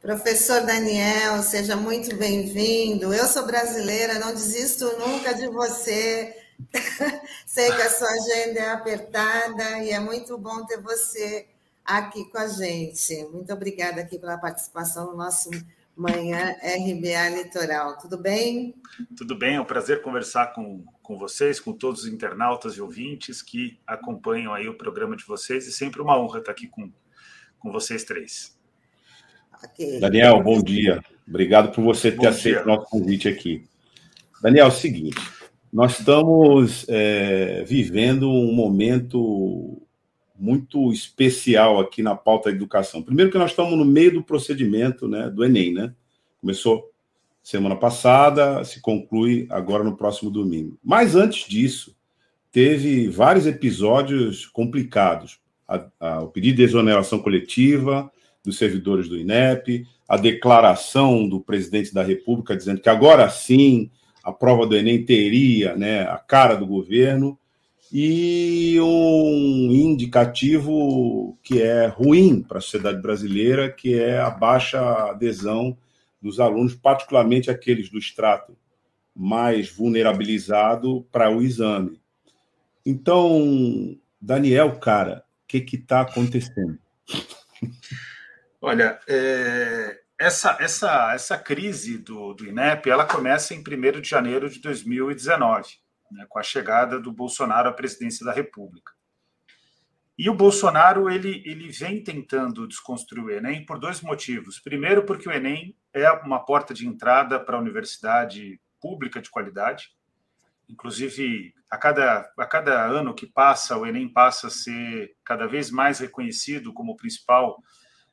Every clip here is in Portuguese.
Professor Daniel, seja muito bem-vindo. Eu sou brasileira, não desisto nunca de você. Sei que a sua agenda é apertada e é muito bom ter você aqui com a gente. Muito obrigada aqui pela participação no nosso Manhã RBA Litoral. Tudo bem? Tudo bem, é um prazer conversar com, com vocês, com todos os internautas e ouvintes que acompanham aí o programa de vocês e sempre uma honra estar aqui com, com vocês três. Okay. Daniel, bom dia. Obrigado por você ter bom aceito o nosso convite aqui. Daniel, é o seguinte: nós estamos é, vivendo um momento muito especial aqui na pauta da educação. Primeiro que nós estamos no meio do procedimento né, do Enem, né? Começou semana passada, se conclui agora no próximo domingo. Mas antes disso, teve vários episódios complicados. A, a, o pedido de exoneração coletiva, dos servidores do INEP, a declaração do presidente da República dizendo que agora sim a prova do Enem teria né, a cara do governo, e um indicativo que é ruim para a sociedade brasileira, que é a baixa adesão dos alunos, particularmente aqueles do extrato mais vulnerabilizado para o exame. Então, Daniel, cara, o que está acontecendo? Olha, é, essa, essa, essa crise do, do INEP ela começa em 1 de janeiro de 2019, né, com a chegada do Bolsonaro à presidência da República. E o Bolsonaro ele, ele vem tentando desconstruir o Enem por dois motivos. Primeiro, porque o Enem é uma porta de entrada para a universidade pública de qualidade. Inclusive, a cada, a cada ano que passa, o Enem passa a ser cada vez mais reconhecido como o principal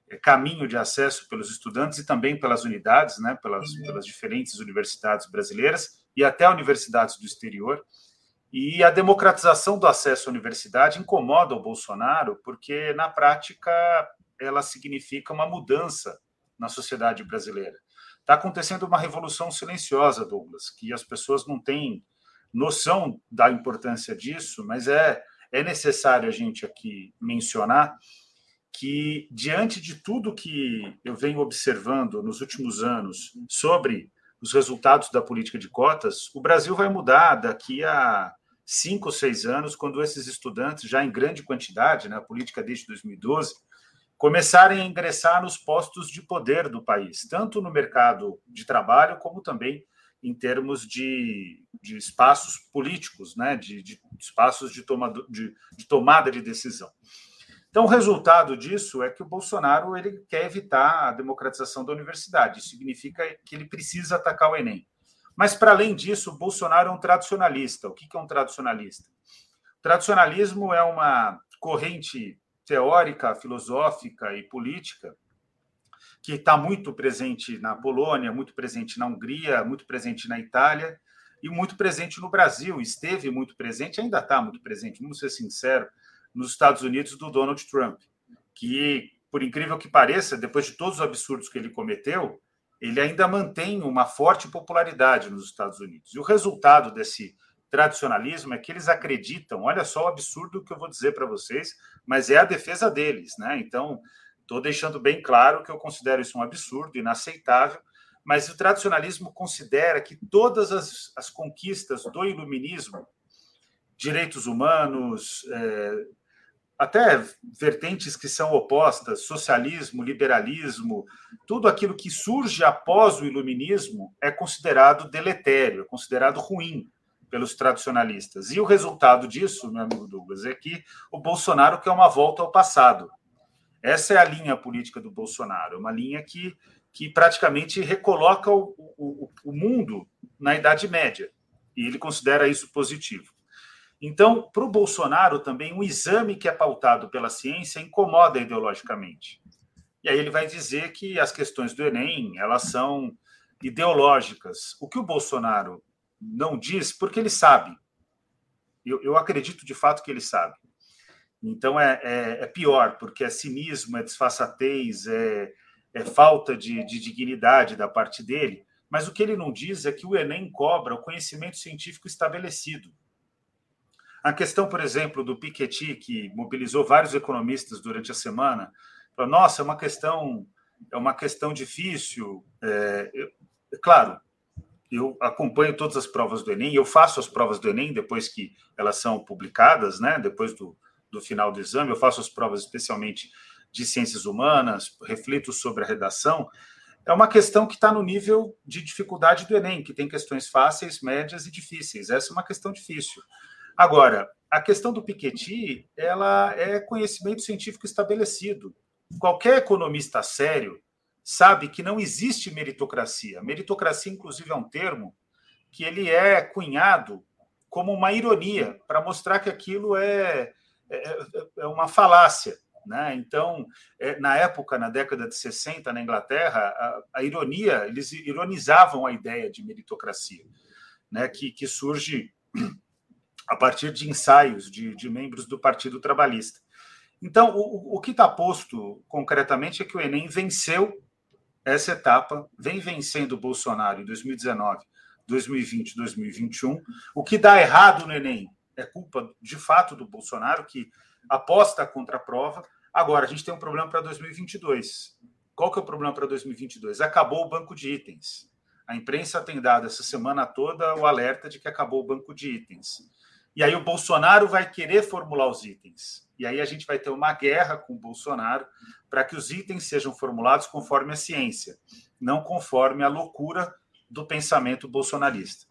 é, caminho de acesso pelos estudantes e também pelas unidades, né, pelas, pelas diferentes universidades brasileiras e até universidades do exterior. E a democratização do acesso à universidade incomoda o Bolsonaro, porque, na prática, ela significa uma mudança na sociedade brasileira. Está acontecendo uma revolução silenciosa, Douglas, que as pessoas não têm noção da importância disso, mas é, é necessário a gente aqui mencionar que, diante de tudo que eu venho observando nos últimos anos sobre os resultados da política de cotas, o Brasil vai mudar daqui a cinco ou seis anos, quando esses estudantes, já em grande quantidade, na né, política desde 2012, começarem a ingressar nos postos de poder do país, tanto no mercado de trabalho, como também em termos de, de espaços políticos, né, de, de espaços de, tomado, de, de tomada de decisão. Então, o resultado disso é que o Bolsonaro ele quer evitar a democratização da universidade. Isso significa que ele precisa atacar o Enem. Mas, para além disso, o Bolsonaro é um tradicionalista. O que é um tradicionalista? O tradicionalismo é uma corrente teórica, filosófica e política que está muito presente na Polônia, muito presente na Hungria, muito presente na Itália e muito presente no Brasil. Esteve muito presente, ainda está muito presente, vamos ser sinceros, nos Estados Unidos do Donald Trump, que, por incrível que pareça, depois de todos os absurdos que ele cometeu, ele ainda mantém uma forte popularidade nos Estados Unidos. E o resultado desse tradicionalismo é que eles acreditam, olha só o absurdo que eu vou dizer para vocês, mas é a defesa deles, né? Então, estou deixando bem claro que eu considero isso um absurdo, inaceitável, mas o tradicionalismo considera que todas as, as conquistas do iluminismo, direitos humanos, é, até vertentes que são opostas, socialismo, liberalismo, tudo aquilo que surge após o iluminismo é considerado deletério, é considerado ruim pelos tradicionalistas. E o resultado disso, meu amigo Douglas, é que o Bolsonaro quer uma volta ao passado. Essa é a linha política do Bolsonaro, uma linha que, que praticamente recoloca o, o, o mundo na Idade Média. E ele considera isso positivo. Então, para o Bolsonaro também, um exame que é pautado pela ciência incomoda ideologicamente. E aí ele vai dizer que as questões do Enem, elas são ideológicas. O que o Bolsonaro não diz, porque ele sabe. Eu, eu acredito de fato que ele sabe. Então é, é, é, pior, porque é cinismo, é disfarçatez, é, é falta de, de dignidade da parte dele, mas o que ele não diz é que o Enem cobra o conhecimento científico estabelecido. A questão, por exemplo, do Piketty, que mobilizou vários economistas durante a semana, falou, nossa, é uma questão é uma questão difícil. É, eu, é claro, eu acompanho todas as provas do Enem, eu faço as provas do Enem depois que elas são publicadas, né? Depois do, do final do exame, eu faço as provas especialmente de ciências humanas, reflito sobre a redação. É uma questão que está no nível de dificuldade do Enem, que tem questões fáceis, médias e difíceis. Essa é uma questão difícil. Agora, a questão do Piketty, ela é conhecimento científico estabelecido. Qualquer economista sério sabe que não existe meritocracia. Meritocracia, inclusive, é um termo que ele é cunhado como uma ironia para mostrar que aquilo é, é, é uma falácia. Né? Então, é, na época, na década de 60, na Inglaterra, a, a, ironia, eles ironizavam a ideia de meritocracia, né? que, que surge a partir de ensaios de, de membros do Partido Trabalhista. Então, o, o que está posto concretamente é que o Enem venceu essa etapa, vem vencendo o Bolsonaro em 2019, 2020, 2021. O que dá errado no Enem é culpa, de fato, do Bolsonaro, que aposta contra a prova. Agora, a gente tem um problema para 2022. Qual que é o problema para 2022? Acabou o banco de itens. A imprensa tem dado essa semana toda o alerta de que acabou o banco de itens. E aí o Bolsonaro vai querer formular os itens. E aí a gente vai ter uma guerra com o Bolsonaro para que os itens sejam formulados conforme a ciência, não conforme a loucura do pensamento bolsonarista.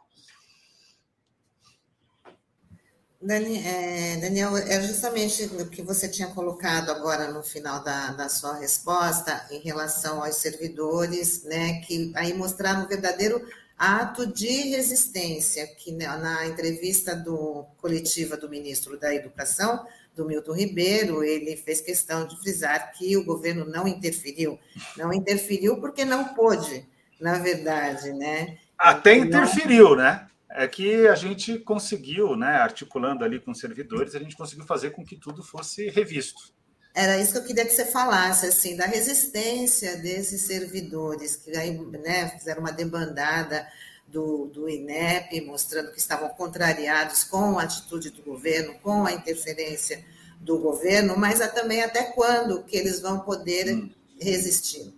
É, Daniel, é justamente o que você tinha colocado agora no final da, da sua resposta em relação aos servidores, né, que aí mostraram um verdadeiro ato de resistência, que na entrevista do coletiva do ministro da Educação, do Milton Ribeiro, ele fez questão de frisar que o governo não interferiu. Não interferiu porque não pôde, na verdade, né? Até interferiu, né? É que a gente conseguiu, né, articulando ali com os servidores, a gente conseguiu fazer com que tudo fosse revisto. Era isso que eu queria que você falasse, assim, da resistência desses servidores, que aí, né, fizeram uma debandada do, do INEP, mostrando que estavam contrariados com a atitude do governo, com a interferência do governo, mas também até quando que eles vão poder hum. resistir.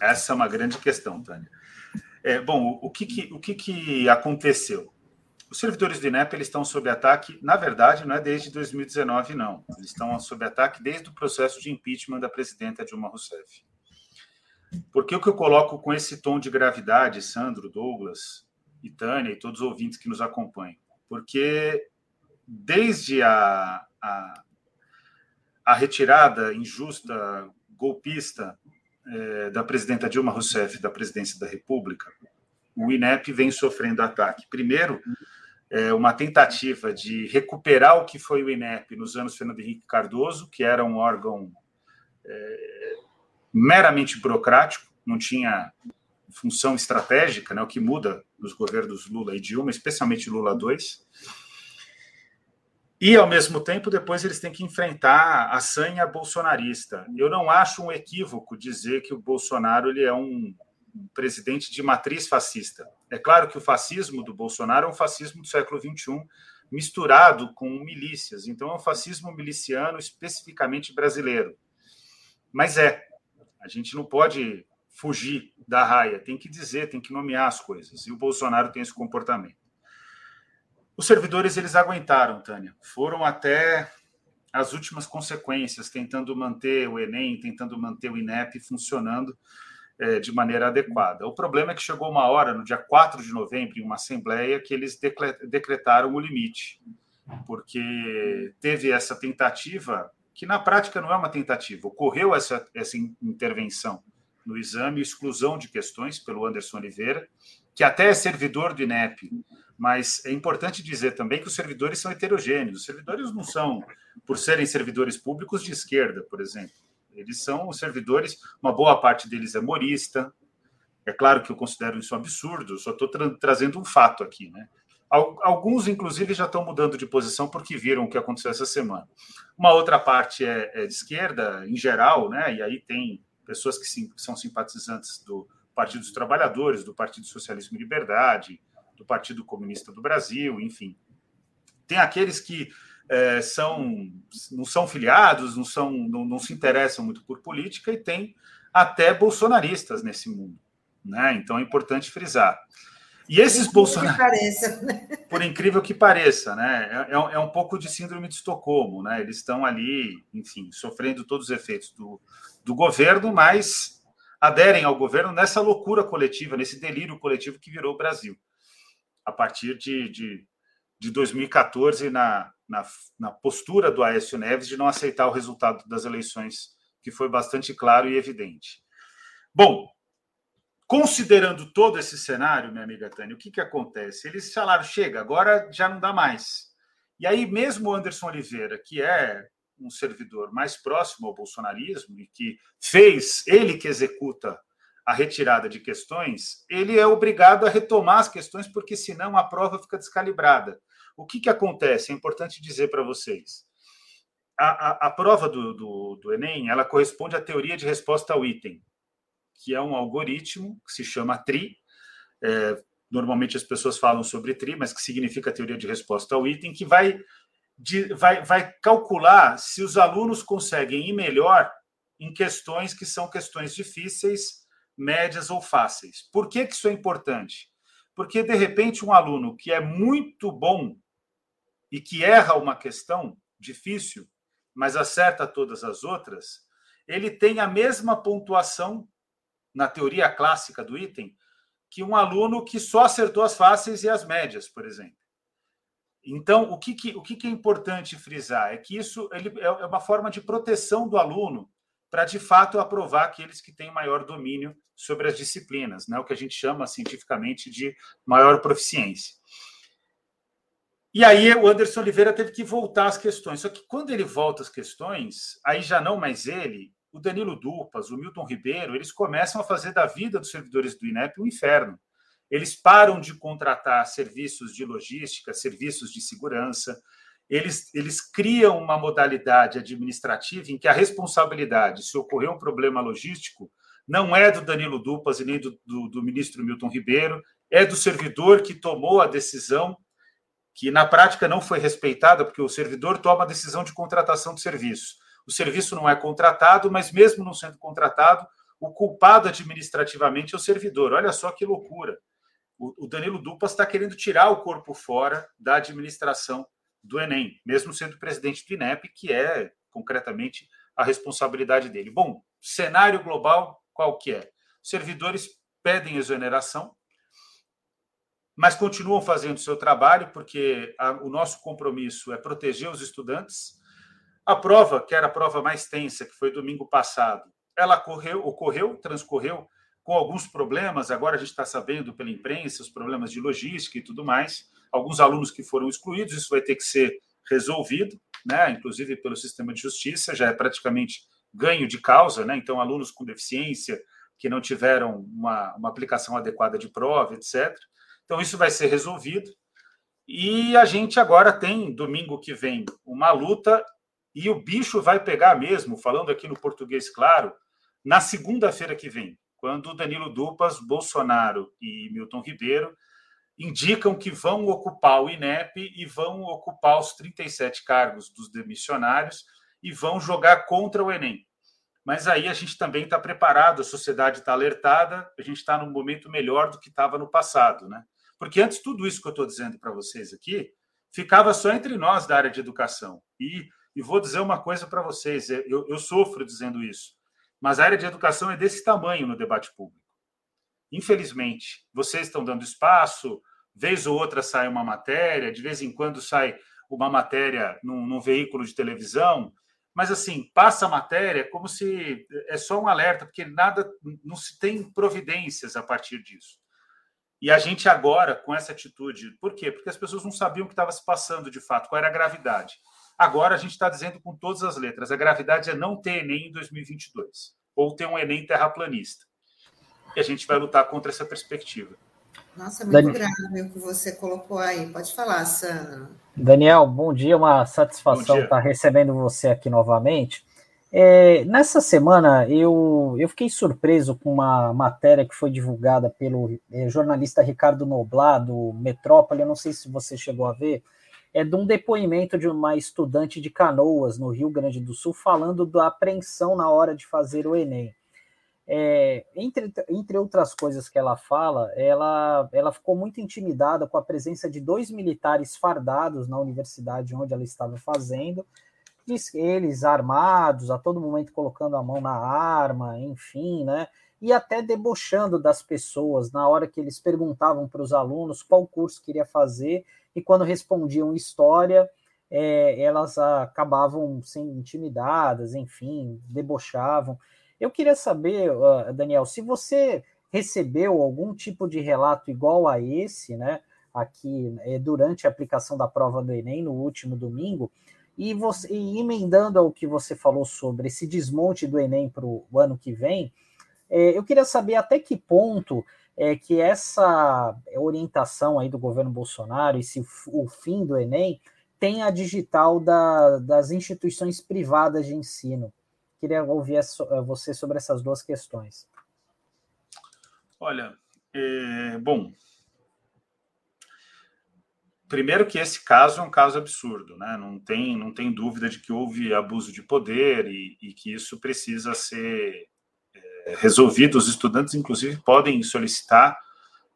Essa é uma grande questão, Tânia. É, bom, o que, que o que, que aconteceu? Os servidores do INEP eles estão sob ataque, na verdade, não é desde 2019, não. Eles estão sob ataque desde o processo de impeachment da presidenta Dilma Rousseff. Por que que eu coloco com esse tom de gravidade, Sandro, Douglas e Tânia e todos os ouvintes que nos acompanham? Porque desde a, a, a retirada injusta, golpista é, da presidenta Dilma Rousseff da presidência da República, o INEP vem sofrendo ataque. Primeiro, é, uma tentativa de recuperar o que foi o INEP nos anos Fernando Henrique Cardoso, que era um órgão é, meramente burocrático, não tinha função estratégica, né, o que muda nos governos Lula e Dilma, especialmente Lula 2. E, ao mesmo tempo, depois eles têm que enfrentar a sanha bolsonarista. Eu não acho um equívoco dizer que o Bolsonaro ele é um presidente de matriz fascista. É claro que o fascismo do Bolsonaro é um fascismo do século XXI, misturado com milícias. Então, é um fascismo miliciano especificamente brasileiro. Mas é, a gente não pode fugir da raia, tem que dizer, tem que nomear as coisas. E o Bolsonaro tem esse comportamento. Os servidores eles aguentaram, Tânia. Foram até as últimas consequências, tentando manter o Enem, tentando manter o INEP funcionando é, de maneira adequada. O problema é que chegou uma hora, no dia 4 de novembro, em uma assembleia, que eles decretaram o limite, porque teve essa tentativa que na prática não é uma tentativa. Ocorreu essa, essa intervenção no exame, exclusão de questões pelo Anderson Oliveira, que até é servidor do INEP, mas é importante dizer também que os servidores são heterogêneos. Os servidores não são, por serem servidores públicos, de esquerda, por exemplo. Eles são servidores, uma boa parte deles é morista. É claro que eu considero isso um absurdo, só estou tra trazendo um fato aqui, né? Alguns, inclusive, já estão mudando de posição porque viram o que aconteceu essa semana. Uma outra parte é, é de esquerda, em geral, né? e aí tem pessoas que sim, são simpatizantes do Partido dos Trabalhadores, do Partido Socialismo e Liberdade, do Partido Comunista do Brasil, enfim. Tem aqueles que é, são, não são filiados, não, são, não, não se interessam muito por política, e tem até bolsonaristas nesse mundo. Né? Então é importante frisar. E esses bolsonaristas. Né? Por incrível que pareça, né? É, é, é, um pouco de síndrome de Estocolmo, né? Eles estão ali, enfim, sofrendo todos os efeitos do, do governo, mas aderem ao governo nessa loucura coletiva, nesse delírio coletivo que virou o Brasil. A partir de, de, de 2014, na, na, na postura do Aécio Neves de não aceitar o resultado das eleições, que foi bastante claro e evidente. Bom, Considerando todo esse cenário, minha amiga Tânia, o que, que acontece? Eles falaram: chega, agora já não dá mais. E aí, mesmo o Anderson Oliveira, que é um servidor mais próximo ao bolsonarismo e que fez, ele que executa a retirada de questões, ele é obrigado a retomar as questões, porque senão a prova fica descalibrada. O que, que acontece? É importante dizer para vocês. A, a, a prova do, do, do Enem ela corresponde à teoria de resposta ao item que é um algoritmo que se chama TRI. É, normalmente as pessoas falam sobre TRI, mas que significa teoria de resposta ao item, que vai, de, vai, vai calcular se os alunos conseguem ir melhor em questões que são questões difíceis, médias ou fáceis. Por que, que isso é importante? Porque, de repente, um aluno que é muito bom e que erra uma questão difícil, mas acerta todas as outras, ele tem a mesma pontuação na teoria clássica do item, que um aluno que só acertou as fáceis e as médias, por exemplo. Então, o que, que o que, que é importante frisar é que isso ele, é, é uma forma de proteção do aluno para, de fato, aprovar aqueles que têm maior domínio sobre as disciplinas, né? o que a gente chama cientificamente de maior proficiência. E aí o Anderson Oliveira teve que voltar às questões. Só que quando ele volta às questões, aí já não mais ele, o Danilo Dupas, o Milton Ribeiro, eles começam a fazer da vida dos servidores do INEP um inferno. Eles param de contratar serviços de logística, serviços de segurança, eles, eles criam uma modalidade administrativa em que a responsabilidade, se ocorrer um problema logístico, não é do Danilo Dupas e nem do, do, do ministro Milton Ribeiro, é do servidor que tomou a decisão, que na prática não foi respeitada, porque o servidor toma a decisão de contratação de serviço o serviço não é contratado, mas mesmo não sendo contratado, o culpado administrativamente é o servidor. Olha só que loucura. O, Danilo Dupas está querendo tirar o corpo fora da administração do Enem, mesmo sendo presidente do INEP, que é concretamente a responsabilidade dele. Bom, cenário global qual que é? Servidores pedem exoneração, mas continuam fazendo o seu trabalho, porque a, o nosso compromisso é proteger os estudantes, a prova, que era a prova mais tensa, que foi domingo passado, ela correu, ocorreu, transcorreu com alguns problemas. Agora a gente está sabendo pela imprensa os problemas de logística e tudo mais. Alguns alunos que foram excluídos, isso vai ter que ser resolvido, né? Inclusive pelo sistema de justiça, já é praticamente ganho de causa, né? Então, alunos com deficiência que não tiveram uma, uma aplicação adequada de prova, etc. Então, isso vai ser resolvido. E a gente agora tem, domingo que vem, uma luta e o bicho vai pegar mesmo, falando aqui no português claro, na segunda-feira que vem, quando Danilo Dupas, Bolsonaro e Milton Ribeiro indicam que vão ocupar o INEP e vão ocupar os 37 cargos dos demissionários e vão jogar contra o Enem. Mas aí a gente também está preparado, a sociedade está alertada, a gente está num momento melhor do que estava no passado, né? Porque antes tudo isso que eu estou dizendo para vocês aqui ficava só entre nós da área de educação. E e vou dizer uma coisa para vocês: é, eu, eu sofro dizendo isso, mas a área de educação é desse tamanho no debate público. Infelizmente, vocês estão dando espaço, vez ou outra sai uma matéria, de vez em quando sai uma matéria num, num veículo de televisão, mas assim, passa a matéria como se é só um alerta, porque nada, não se tem providências a partir disso. E a gente agora, com essa atitude, por quê? Porque as pessoas não sabiam o que estava se passando de fato, qual era a gravidade. Agora a gente está dizendo com todas as letras: a gravidade é não ter Enem em 2022, ou ter um Enem terraplanista. E a gente vai lutar contra essa perspectiva. Nossa, muito Daniel. grave o que você colocou aí. Pode falar, Sandra. Daniel, bom dia, uma satisfação estar recebendo você aqui novamente. É, nessa semana eu, eu fiquei surpreso com uma matéria que foi divulgada pelo é, jornalista Ricardo Noblat, do Metrópole, eu não sei se você chegou a ver, é de um depoimento de uma estudante de canoas no Rio Grande do Sul falando da apreensão na hora de fazer o Enem. É, entre, entre outras coisas que ela fala, ela, ela ficou muito intimidada com a presença de dois militares fardados na universidade onde ela estava fazendo, eles armados, a todo momento colocando a mão na arma, enfim, né? E até debochando das pessoas na hora que eles perguntavam para os alunos qual curso queria fazer, e quando respondiam história, é, elas acabavam sendo intimidadas, enfim, debochavam. Eu queria saber, Daniel, se você recebeu algum tipo de relato igual a esse, né? Aqui é, durante a aplicação da prova do Enem no último domingo, e, você, e emendando ao que você falou sobre esse desmonte do Enem para o ano que vem, é, eu queria saber até que ponto é que essa orientação aí do governo Bolsonaro, esse, o fim do Enem, tem a digital da, das instituições privadas de ensino. Queria ouvir você sobre essas duas questões. Olha, é, bom, primeiro que esse caso é um caso absurdo, né? Não tem, não tem dúvida de que houve abuso de poder e, e que isso precisa ser é, resolvido. Os estudantes, inclusive, podem solicitar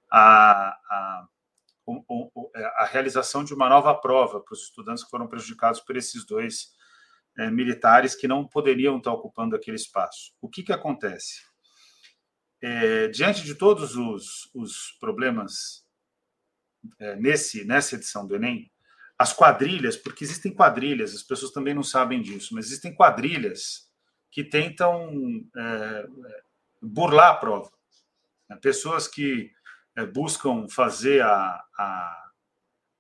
a, a, a, realização de uma nova prova para os estudantes que foram prejudicados por esses dois é, militares que não poderiam estar ocupando aquele espaço. O que, que acontece? É, diante de todos os, os problemas é, nesse nessa edição do Enem, as quadrilhas, porque existem quadrilhas, as pessoas também não sabem disso, mas existem quadrilhas que tentam é, burlar a prova. Né? Pessoas que é, buscam fazer a, a,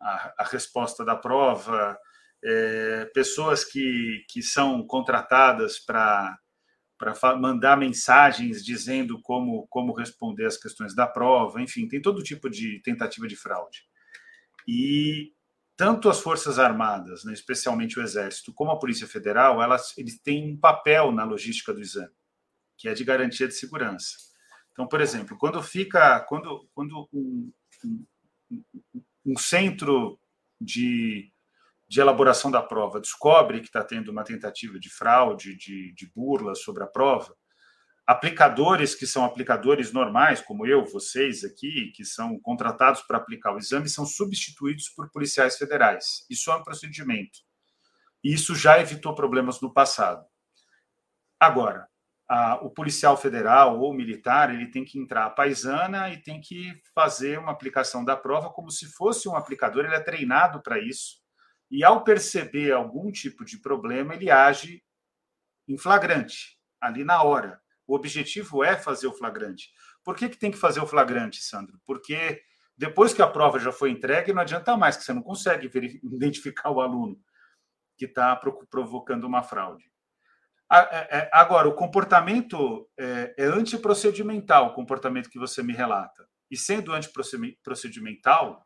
a, a, resposta da prova, é, pessoas que, que são contratadas para mandar mensagens dizendo como, como responder as questões da prova, enfim, tem todo tipo de tentativa de fraude. E tanto as Forças Armadas, né, especialmente o Exército, como a Polícia Federal, elas, eles têm um papel na logística do exame, que é de garantia de segurança. Então, por exemplo, quando fica, quando, quando um, um, um centro de de elaboração da prova descobre que está tendo uma tentativa de fraude, de, de burla sobre a prova, aplicadores que são aplicadores normais, como eu, vocês aqui, que são contratados para aplicar o exame, são substituídos por policiais federais. Isso é um procedimento. E isso já evitou problemas no passado. Agora, a, o policial federal ou militar, ele tem que entrar à paisana e tem que fazer uma aplicação da prova como se fosse um aplicador, ele é treinado para isso e ao perceber algum tipo de problema, ele age em flagrante, ali na hora. O objetivo é fazer o flagrante. Por que, que tem que fazer o flagrante, Sandro? Porque depois que a prova já foi entregue, não adianta mais, que você não consegue identificar o aluno que está provocando uma fraude. É, é, agora, o comportamento é, é antiprocedimental, o comportamento que você me relata. E sendo antiprocedimental,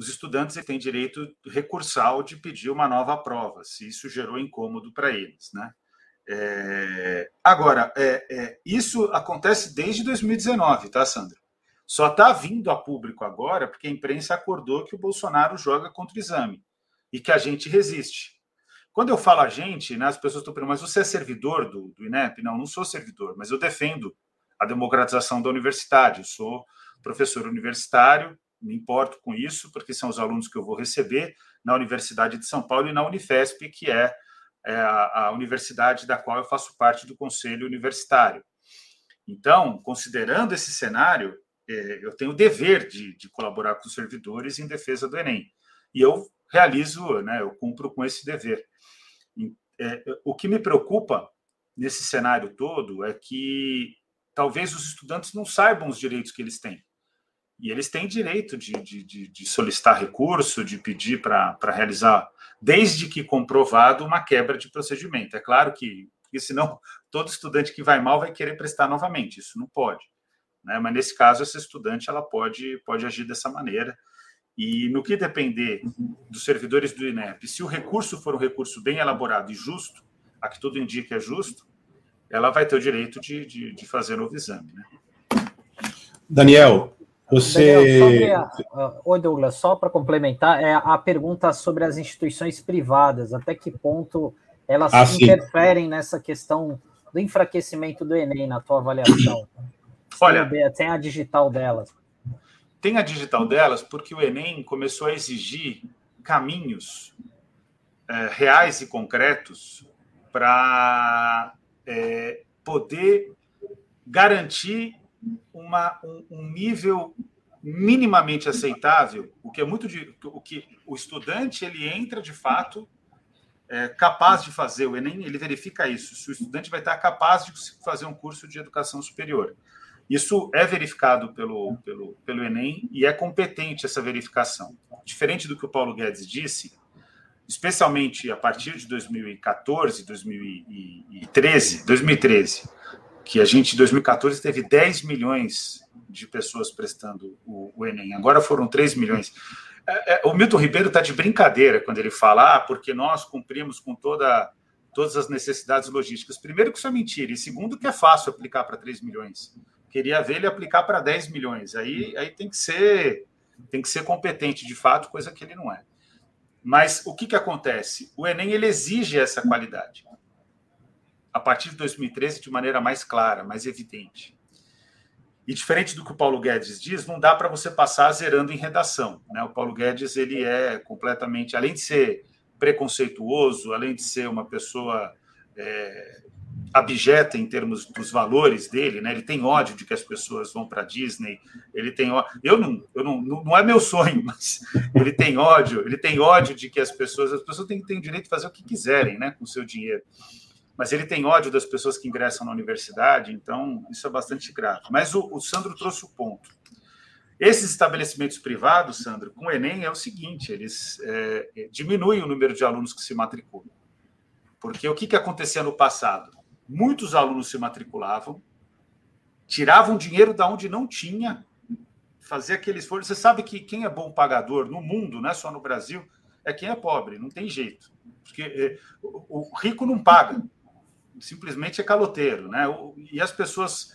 os estudantes têm direito recursal de pedir uma nova prova, se isso gerou incômodo para eles. Né? É, agora, é, é, isso acontece desde 2019, tá, Sandra? Só está vindo a público agora porque a imprensa acordou que o Bolsonaro joga contra o exame e que a gente resiste. Quando eu falo a gente, né, as pessoas estão perguntando, mas você é servidor do, do INEP? Não, não sou servidor, mas eu defendo a democratização da universidade. Eu sou professor universitário, me importo com isso, porque são os alunos que eu vou receber na Universidade de São Paulo e na Unifesp, que é, é a, a universidade da qual eu faço parte do conselho universitário. Então, considerando esse cenário, é, eu tenho o dever de, de, colaborar com os servidores em defesa do Enem. E eu realizo, né, eu cumpro com esse dever. É, o que me preocupa nesse cenário todo é que talvez os estudantes não saibam os direitos que eles têm. E eles têm direito de, de, de, de solicitar recurso, de pedir para realizar, desde que comprovado uma quebra de procedimento. É claro que, porque senão todo estudante que vai mal vai querer prestar novamente, isso não pode. Né? Mas nesse caso, essa estudante ela pode, pode agir dessa maneira. E no que depender dos servidores do INEP, se o recurso for um recurso bem elaborado e justo, a que tudo indica é justo, ela vai ter o direito de, de, de fazer novo exame. Né? Daniel, você. Daniel. Oi, Douglas, só para complementar, é a pergunta sobre as instituições privadas, até que ponto elas ah, interferem sim. nessa questão do enfraquecimento do Enem na tua avaliação? Olha, tem a digital delas. Tem a digital delas porque o Enem começou a exigir caminhos é, reais e concretos para é, poder garantir uma, um, um, nível minimamente aceitável, o que é muito de, o que o estudante ele entra de fato é, capaz de fazer o Enem, ele verifica isso, se o estudante vai estar capaz de fazer um curso de educação superior. Isso é verificado pelo, pelo, pelo Enem e é competente essa verificação. Diferente do que o Paulo Guedes disse, especialmente a partir de 2014, 2013, 2013, que a gente em 2014 teve 10 milhões de pessoas prestando o, o Enem, agora foram 3 milhões. É, é, o Milton Ribeiro está de brincadeira quando ele fala, ah, porque nós cumprimos com toda, todas as necessidades logísticas. Primeiro, que isso é mentira, e segundo, que é fácil aplicar para 3 milhões. Queria ver ele aplicar para 10 milhões. Aí, aí tem que ser tem que ser competente de fato, coisa que ele não é. Mas o que, que acontece? O Enem ele exige essa qualidade. A partir de 2013, de maneira mais clara, mais evidente. E diferente do que o Paulo Guedes diz, não dá para você passar zerando em redação. Né? O Paulo Guedes ele é completamente, além de ser preconceituoso, além de ser uma pessoa é, abjeta em termos dos valores dele, né? Ele tem ódio de que as pessoas vão para Disney. Ele tem. Eu não, eu não, não é meu sonho, mas ele tem ódio. Ele tem ódio de que as pessoas, as pessoas têm, têm o direito de fazer o que quiserem, né, com o seu dinheiro. Mas ele tem ódio das pessoas que ingressam na universidade, então isso é bastante grave. Mas o, o Sandro trouxe o ponto. Esses estabelecimentos privados, Sandro, com o Enem é o seguinte: eles é, diminuem o número de alunos que se matriculam. Porque o que, que acontecia no passado? muitos alunos se matriculavam, tiravam dinheiro da onde não tinha, fazia aquele esforço. Você sabe que quem é bom pagador no mundo, não é só no Brasil, é quem é pobre, não tem jeito. Porque é, o, rico não paga, simplesmente é caloteiro, né? E as pessoas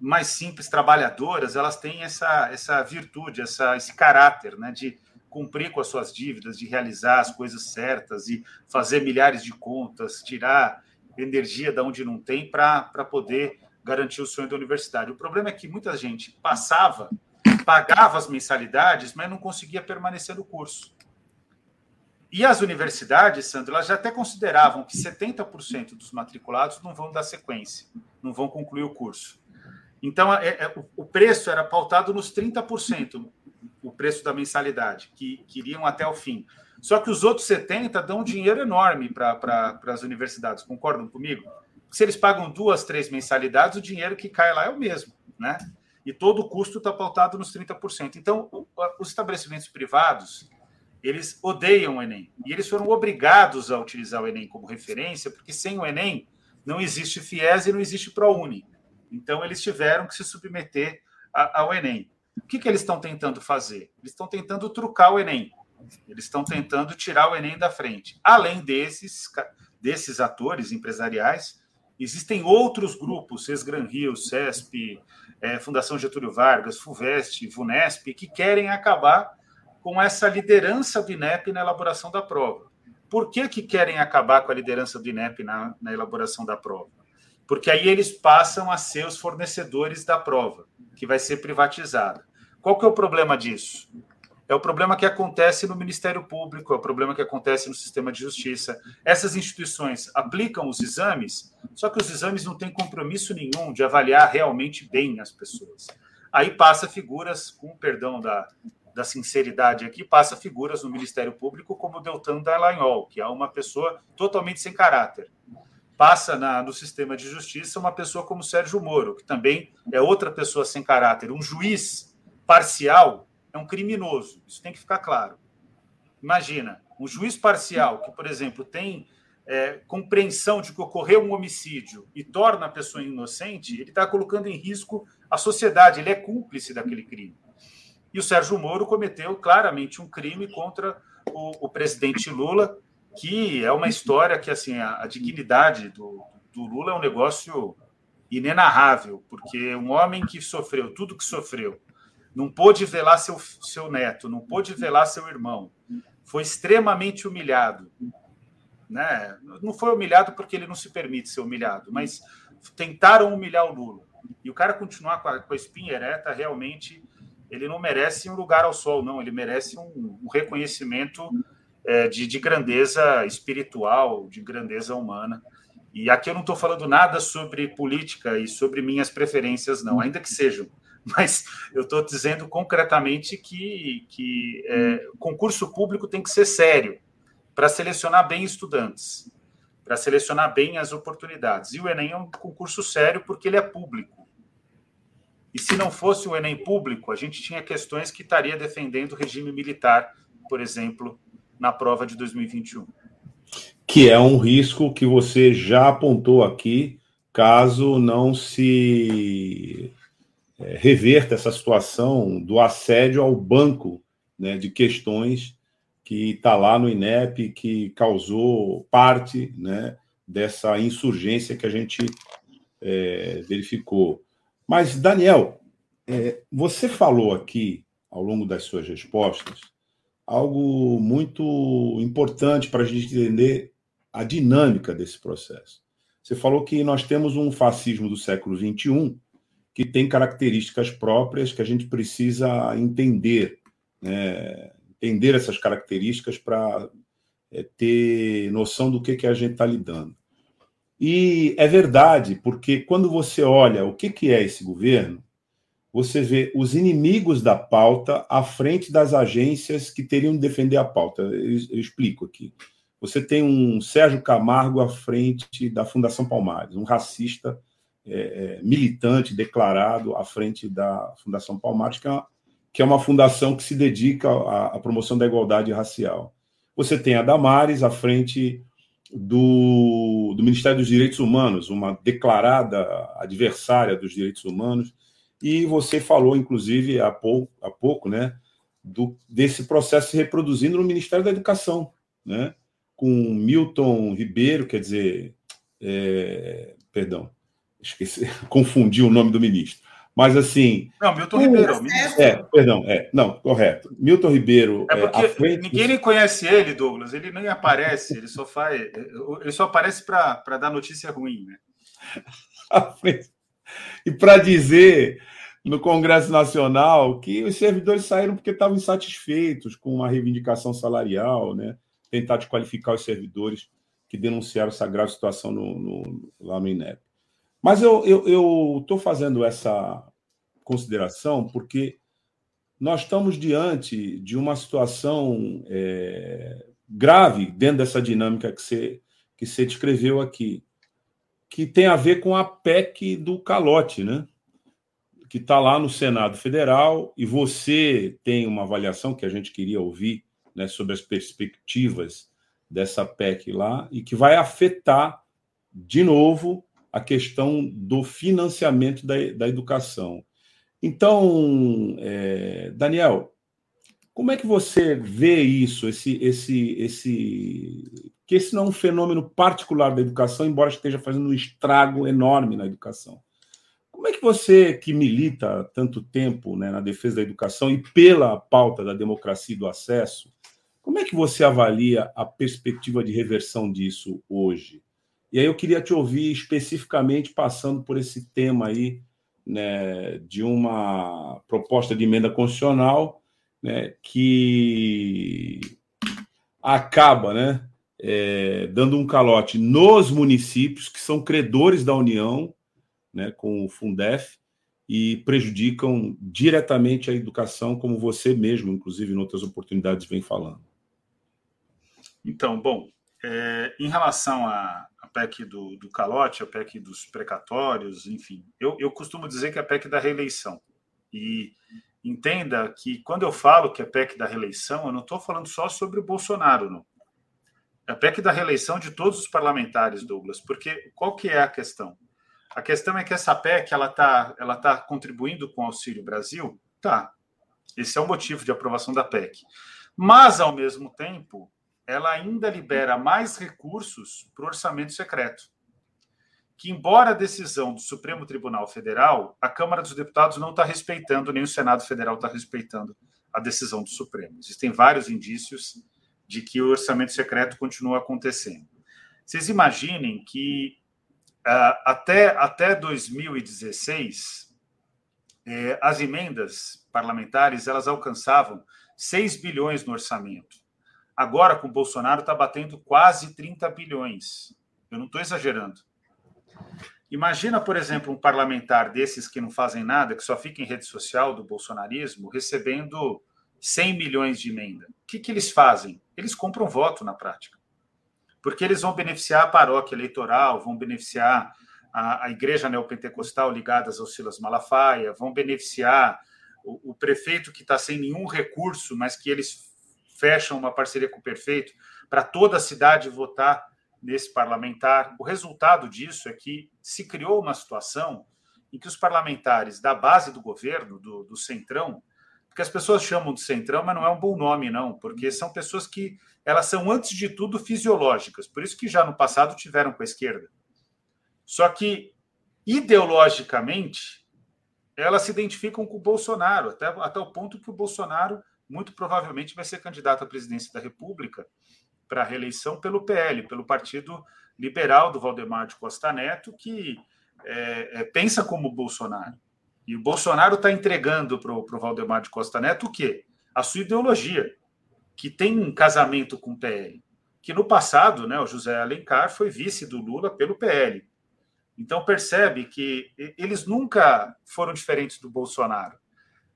mais simples, trabalhadoras, elas têm essa, essa virtude, essa, esse caráter, né? De cumprir com as suas dívidas, de realizar as coisas certas e fazer milhares de contas, tirar energia da onde não tem para poder garantir o sonho da universidade. O problema é que muita gente passava, pagava as mensalidades, mas não conseguia permanecer no curso. E as universidades, Sandro, elas já até consideravam que 70% dos matriculados não vão dar sequência, não vão concluir o curso. Então, é, é, o preço era pautado nos 30%, o preço da mensalidade, que, iriam até o fim. Só que os outros 70 dão um dinheiro enorme para as universidades, concordam comigo? Se eles pagam duas, três mensalidades, o dinheiro que cai lá é o mesmo, né? E todo o custo está pautado nos 30%. Então, os estabelecimentos privados, eles odeiam o Enem. E eles foram obrigados a utilizar o Enem como referência, porque sem o Enem não existe FIES e não existe ProUni. Então, eles tiveram que se submeter ao Enem. O que, que eles estão tentando fazer? Eles estão tentando trucar o Enem. Eles estão tentando tirar o Enem da frente. Além desses, desses atores empresariais, existem outros grupos, Sesgran Rio, CESP, é, Fundação Getúlio Vargas, FUVEST, VUNESP, que querem acabar com essa liderança do INEP na elaboração da prova. Por que, que querem acabar com a liderança do INEP na, na elaboração da prova? Porque aí eles passam a ser os fornecedores da prova, que vai ser privatizada. Qual que é o problema disso? é o problema que acontece no Ministério Público, é o problema que acontece no sistema de justiça. Essas instituições aplicam os exames, só que os exames não têm compromisso nenhum de avaliar realmente bem as pessoas. Aí passa figuras, com perdão da, da sinceridade aqui, passa figuras no Ministério Público como Deltan Dallagnol, que é uma pessoa totalmente sem caráter. Passa na, no sistema de justiça uma pessoa como Sérgio Moro, que também é outra pessoa sem caráter, um juiz parcial é um criminoso. Isso tem que ficar claro. Imagina, um juiz parcial que, por exemplo, tem é, compreensão de que ocorreu um homicídio e torna a pessoa inocente, ele está colocando em risco a sociedade, ele é cúmplice daquele crime. E o Sérgio Moro cometeu claramente um crime contra o, o presidente Lula, que é uma história que assim a, a dignidade do, do Lula é um negócio inenarrável, porque um homem que sofreu tudo que sofreu, não pôde velar seu, seu neto, não pôde velar seu irmão, foi extremamente humilhado. Né? Não foi humilhado porque ele não se permite ser humilhado, mas tentaram humilhar o Lula. E o cara continuar com a, com a espinha ereta, realmente, ele não merece um lugar ao sol, não, ele merece um, um reconhecimento é, de, de grandeza espiritual, de grandeza humana. E aqui eu não estou falando nada sobre política e sobre minhas preferências, não, ainda que sejam. Mas eu estou dizendo concretamente que, que é, concurso público tem que ser sério para selecionar bem estudantes, para selecionar bem as oportunidades. E o Enem é um concurso sério porque ele é público. E se não fosse o Enem público, a gente tinha questões que estaria defendendo o regime militar, por exemplo, na prova de 2021 que é um risco que você já apontou aqui, caso não se é, reverta essa situação do assédio ao banco né, de questões que está lá no INEP, que causou parte né, dessa insurgência que a gente é, verificou. Mas, Daniel, é, você falou aqui, ao longo das suas respostas, algo muito importante para a gente entender a dinâmica desse processo. Você falou que nós temos um fascismo do século XXI que tem características próprias que a gente precisa entender, né? entender essas características para é, ter noção do que, que a gente está lidando. E é verdade, porque quando você olha o que, que é esse governo, você vê os inimigos da pauta à frente das agências que teriam de defender a pauta. Eu, eu explico aqui. Você tem um Sérgio Camargo à frente da Fundação Palmares, um racista é, é, militante declarado à frente da Fundação Palmares, que é, uma, que é uma fundação que se dedica à, à, promoção da igualdade racial. Você tem a Damares à frente do, do Ministério dos Direitos Humanos, uma declarada adversária dos direitos humanos, e você falou, inclusive, há pouco, há pouco né, do, desse processo se reproduzindo no Ministério da Educação, né? com Milton Ribeiro, quer dizer, é, perdão, esqueci, confundi o nome do ministro. Mas assim. Não, Milton Ribeiro. É, perdão, é, não, correto. Milton Ribeiro. É porque é, frente... ninguém nem conhece ele, Douglas. Ele nem aparece, ele só faz. Ele só aparece para dar notícia ruim, né? e para dizer no Congresso Nacional que os servidores saíram porque estavam insatisfeitos com uma reivindicação salarial, né? tentar desqualificar os servidores que denunciaram essa grave situação no, no, lá no INEP. Mas eu estou fazendo essa consideração porque nós estamos diante de uma situação é, grave dentro dessa dinâmica que você, que você descreveu aqui, que tem a ver com a PEC do calote, né? que está lá no Senado Federal, e você tem uma avaliação que a gente queria ouvir né, sobre as perspectivas dessa PEC lá e que vai afetar, de novo, a questão do financiamento da, da educação. Então, é, Daniel, como é que você vê isso, esse, esse, esse, que esse não é um fenômeno particular da educação, embora esteja fazendo um estrago enorme na educação? Como é que você, que milita tanto tempo né, na defesa da educação e pela pauta da democracia e do acesso, como é que você avalia a perspectiva de reversão disso hoje? E aí eu queria te ouvir especificamente passando por esse tema aí, né, de uma proposta de emenda constitucional né, que acaba né, é, dando um calote nos municípios que são credores da União, né, com o Fundef, e prejudicam diretamente a educação, como você mesmo, inclusive, em outras oportunidades, vem falando. Então, bom, é, em relação à PEC do, do, calote, a PEC dos precatórios, enfim, eu, eu costumo dizer que é a PEC da reeleição. E entenda que quando eu falo que é PEC da reeleição, eu não estou falando só sobre o Bolsonaro, não. É a PEC da reeleição de todos os parlamentares, Douglas, porque qual que é a questão? A questão é que essa PEC ela está ela tá contribuindo com o Auxílio Brasil? Tá. Esse é o motivo de aprovação da PEC. Mas, ao mesmo tempo, ela ainda libera mais recursos para o orçamento secreto. Que, embora a decisão do Supremo Tribunal Federal, a Câmara dos Deputados não está respeitando, nem o Senado Federal está respeitando a decisão do Supremo. Existem vários indícios de que o orçamento secreto continua acontecendo. Vocês imaginem que uh, até, até 2016, eh, as emendas parlamentares elas alcançavam 6 bilhões no orçamento. Agora, com Bolsonaro, está batendo quase 30 bilhões. Eu não estou exagerando. Imagina, por exemplo, um parlamentar desses que não fazem nada, que só fica em rede social do bolsonarismo, recebendo 100 milhões de emenda. O que, que eles fazem? Eles compram voto na prática. Porque eles vão beneficiar a paróquia eleitoral, vão beneficiar a, a igreja neopentecostal ligadas ao Silas Malafaia, vão beneficiar o, o prefeito que está sem nenhum recurso, mas que eles fecham uma parceria com o prefeito para toda a cidade votar nesse parlamentar. O resultado disso é que se criou uma situação em que os parlamentares da base do governo, do, do Centrão, porque as pessoas chamam de Centrão, mas não é um bom nome, não, porque são pessoas que elas são, antes de tudo, fisiológicas, por isso que já no passado tiveram com a esquerda. Só que, ideologicamente, elas se identificam com o Bolsonaro, até, até o ponto que o Bolsonaro muito provavelmente vai ser candidato à presidência da República para a reeleição pelo PL, pelo Partido Liberal do Valdemar de Costa Neto, que é, é, pensa como Bolsonaro. E o Bolsonaro está entregando para o Valdemar de Costa Neto o quê? A sua ideologia, que tem um casamento com o PL. Que no passado, né, o José Alencar foi vice do Lula pelo PL. Então percebe que eles nunca foram diferentes do Bolsonaro.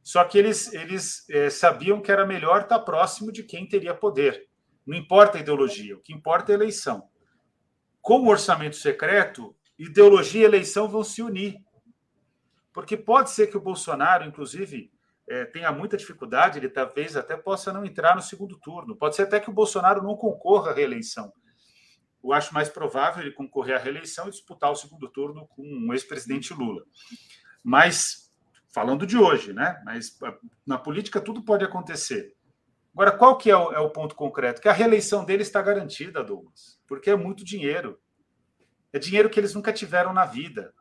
Só que eles, eles é, sabiam que era melhor estar próximo de quem teria poder. Não importa a ideologia, o que importa é a eleição. Com o orçamento secreto, ideologia e eleição vão se unir. Porque pode ser que o Bolsonaro, inclusive, é, tenha muita dificuldade, ele talvez até possa não entrar no segundo turno. Pode ser até que o Bolsonaro não concorra à reeleição. Eu acho mais provável ele concorrer à reeleição e disputar o segundo turno com o ex-presidente Lula. Mas falando de hoje, né? Mas ah, na política tudo pode acontecer. Agora, qual que é o, é o ponto concreto? Que a reeleição dele está garantida, Douglas, porque é muito dinheiro. É dinheiro que eles nunca tiveram na vida.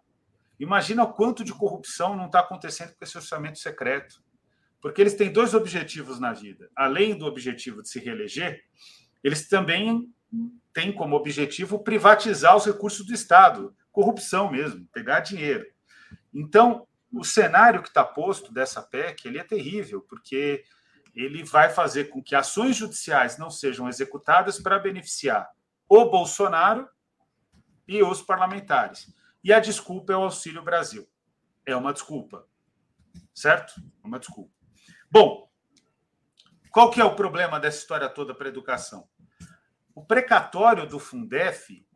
Imagina o quanto de corrupção não está acontecendo com esse orçamento secreto. Porque eles têm dois objetivos na vida. Além do objetivo de se reeleger, eles também têm como objetivo privatizar os recursos do Estado. Corrupção mesmo, pegar dinheiro. Então, o cenário que está posto dessa PEC ele é terrível, porque ele vai fazer com que ações judiciais não sejam executadas para beneficiar o Bolsonaro e os parlamentares. E a desculpa é o Auxílio Brasil. É uma desculpa. Certo? É uma desculpa. Bom, qual que é o problema dessa história toda para a educação? O precatório do Fundef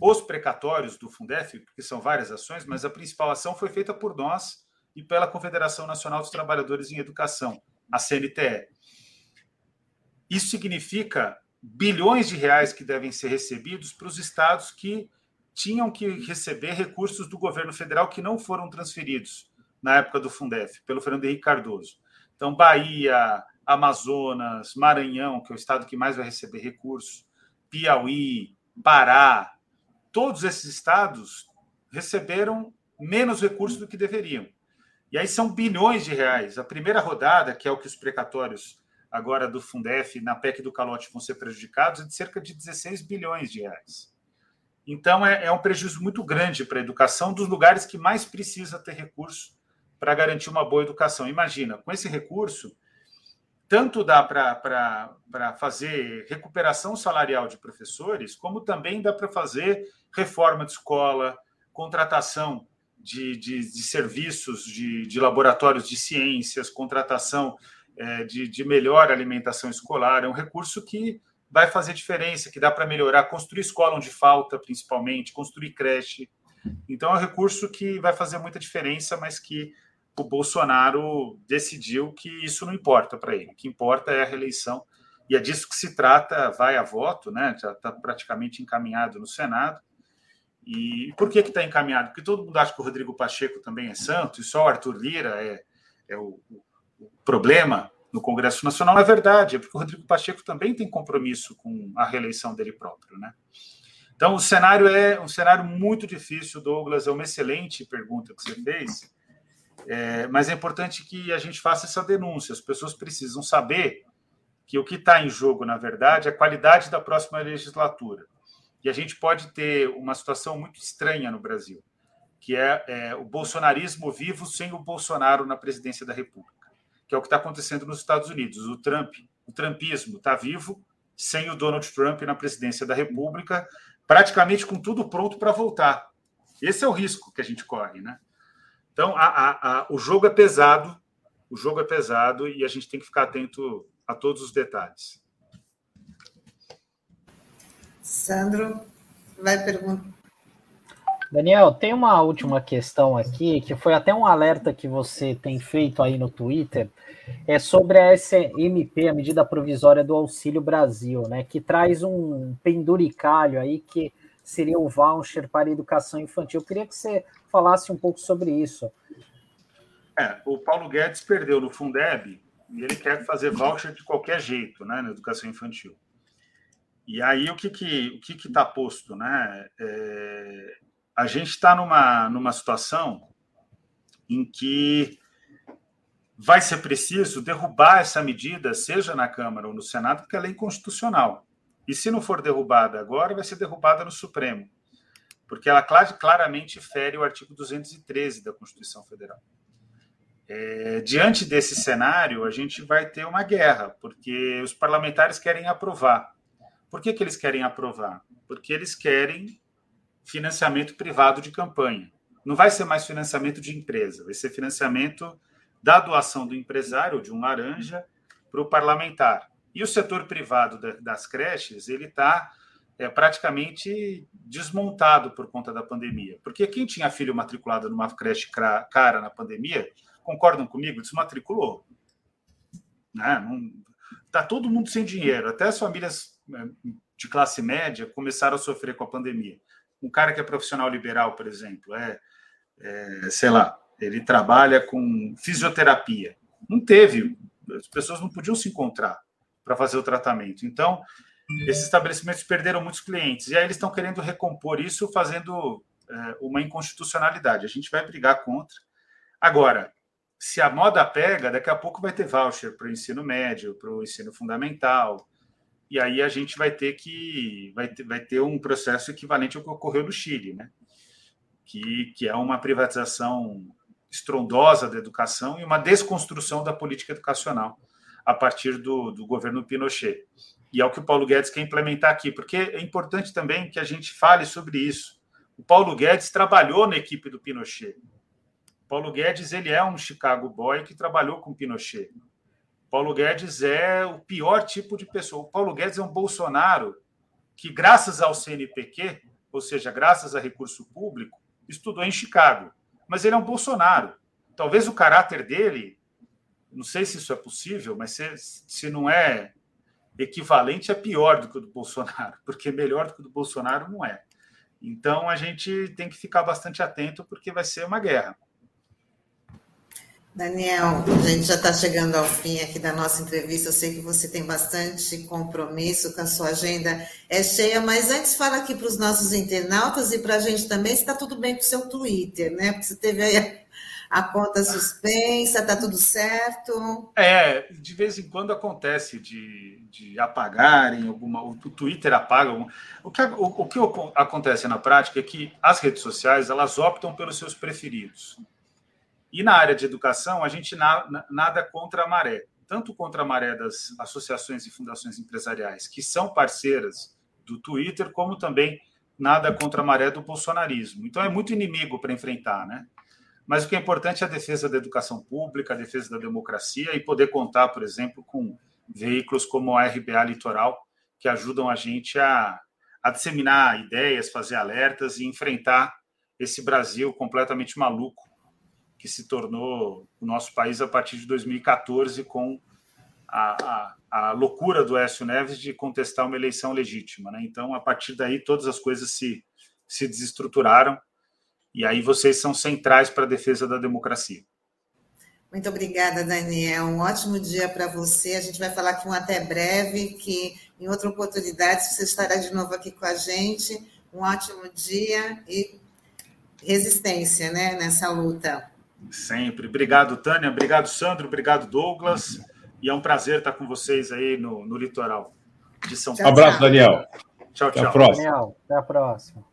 os precatórios do Fundef, porque são várias ações, mas a principal ação foi feita por nós e pela Confederação Nacional dos Trabalhadores em Educação, a CNTE. Isso significa bilhões de reais que devem ser recebidos para os estados que tinham que receber recursos do governo federal que não foram transferidos na época do Fundef, pelo Fernando Henrique Cardoso. Então, Bahia, Amazonas, Maranhão, que é o estado que mais vai receber recursos, Piauí, Pará, todos esses estados receberam menos recursos do que deveriam. E aí são bilhões de reais. A primeira rodada, que é o que os precatórios agora do Fundef na PEC do calote vão ser prejudicados, é de cerca de 16 bilhões de reais. Então é, é um prejuízo muito grande para a educação dos lugares que mais precisa ter recurso para garantir uma boa educação. Imagina, com esse recurso, tanto dá para fazer recuperação salarial de professores, como também dá para fazer reforma de escola, contratação de, de, de serviços de, de, laboratórios de ciências, contratação é, de, de melhor alimentação escolar. É um recurso que vai fazer diferença, que dá para melhorar, construir escola onde falta, principalmente, construir creche. Então, é um recurso que vai fazer muita diferença, mas que o Bolsonaro decidiu que isso não importa para ele. O que importa é a reeleição. E é disso que se trata, vai a voto, né? já está praticamente encaminhado no Senado. E por que está encaminhado? Porque todo mundo acha que o Rodrigo Pacheco também é santo, e só o Arthur Lira é, é o, o problema. no Congresso Nacional é verdade, é porque o Rodrigo Pacheco também tem compromisso com a reeleição dele próprio, né? Então, o cenário é um cenário muito difícil, Douglas. É uma excelente pergunta que você fez, é, mas é importante que a gente faça essa denúncia. As pessoas precisam saber que o que está em jogo, na verdade, é a qualidade da próxima legislatura. E a gente pode ter uma situação muito estranha no Brasil, que é, é o bolsonarismo vivo sem o Bolsonaro na presidência da República, que é o que está acontecendo nos Estados Unidos. O Trump, o trumpismo está vivo sem o Donald Trump na presidência da República, praticamente com tudo pronto para voltar. Esse é o risco que a gente corre, né? Então, a, a, a, o jogo é pesado, o jogo é pesado e a gente tem que ficar atento a todos os detalhes. Sandro, vai perguntar. Daniel, tem uma última questão aqui, que foi até um alerta que você tem feito aí no Twitter, é sobre a SMP, a medida provisória do Auxílio Brasil, né, que traz um penduricalho aí que seria o voucher para educação infantil. Eu queria que você falasse um pouco sobre isso. É, o Paulo Guedes perdeu no Fundeb e ele quer fazer voucher de qualquer jeito, né, na educação infantil. E aí o que que o que está posto, né? É, a gente está numa numa situação em que vai ser preciso derrubar essa medida, seja na Câmara ou no Senado, porque ela é inconstitucional. E se não for derrubada agora, vai ser derrubada no Supremo, porque ela claramente fere o artigo 213 da Constituição Federal. É, diante desse cenário, a gente vai ter uma guerra, porque os parlamentares querem aprovar. Por que, que eles querem aprovar? Porque eles querem financiamento privado de campanha. Não vai ser mais financiamento de empresa, vai ser financiamento da doação do empresário, de um laranja, para o parlamentar. E o setor privado das creches, ele está é, praticamente desmontado por conta da pandemia. Porque quem tinha filho matriculado numa creche cara na pandemia, concordam comigo, desmatriculou. Né? Não, tá todo mundo sem dinheiro, até as famílias né, de classe média começaram a sofrer com a pandemia. Um cara que é profissional liberal, por exemplo, é, é sei lá, ele trabalha com fisioterapia. Não teve, as pessoas não podiam se encontrar para fazer o tratamento. Então, esses estabelecimentos perderam muitos clientes. E aí eles estão querendo recompor isso fazendo é, uma inconstitucionalidade. A gente vai brigar contra. Agora, se a moda pega, daqui a pouco vai ter voucher para o ensino médio, para o ensino fundamental, e aí a gente vai ter que vai ter, vai ter um processo equivalente ao que ocorreu no Chile, né? Que, que é uma privatização estrondosa da educação e uma desconstrução da política educacional a partir do, do governo Pinochet. E é o que o Paulo Guedes quer implementar aqui, porque é importante também que a gente fale sobre isso. O Paulo Guedes trabalhou na equipe do Pinochet. O Paulo Guedes ele é um Chicago boy que trabalhou com Pinochet. Paulo Guedes é o pior tipo de pessoa. O Paulo Guedes é um Bolsonaro que, graças ao CNPq, ou seja, graças a recurso público, estudou em Chicago. Mas ele é um Bolsonaro. Talvez o caráter dele, não sei se isso é possível, mas se, se não é equivalente, é pior do que o do Bolsonaro, porque melhor do que o do Bolsonaro não é. Então a gente tem que ficar bastante atento, porque vai ser uma guerra. Daniel, a gente já está chegando ao fim aqui da nossa entrevista. Eu sei que você tem bastante compromisso com a sua agenda é cheia, mas antes fala aqui para os nossos internautas e para a gente também se está tudo bem com o seu Twitter, né? Porque você teve aí a, conta suspensa, está tudo certo? É, de vez em quando acontece de, de apagarem alguma. O Twitter apaga. O que, o, o que acontece na prática é que as redes sociais elas optam pelos seus preferidos. E na área de educação, a gente nada contra a maré, tanto contra a maré das associações e fundações empresariais, que são parceiras do Twitter, como também nada contra a maré do bolsonarismo. Então é muito inimigo para enfrentar, né? Mas o que é importante é a defesa da educação pública, a defesa da democracia e poder contar, por exemplo, com veículos como a RBA Litoral, que ajudam a gente a, a disseminar ideias, fazer alertas e enfrentar esse Brasil completamente maluco que se tornou o nosso país a partir de 2014, com a, a, a loucura do Écio Neves de contestar uma eleição legítima. Né? Então, a partir daí, todas as coisas se, se desestruturaram, e aí vocês são centrais para a defesa da democracia. Muito obrigada, Daniel. Um ótimo dia para você. A gente vai falar aqui um até breve, que em outra oportunidade você estará de novo aqui com a gente. Um ótimo dia e resistência né, nessa luta. Sempre. Obrigado, Tânia. Obrigado, Sandro. Obrigado, Douglas. E é um prazer estar com vocês aí no, no litoral de São Paulo. Um abraço, Daniel. Tchau, tchau. Até a próxima. Daniel, até a próxima.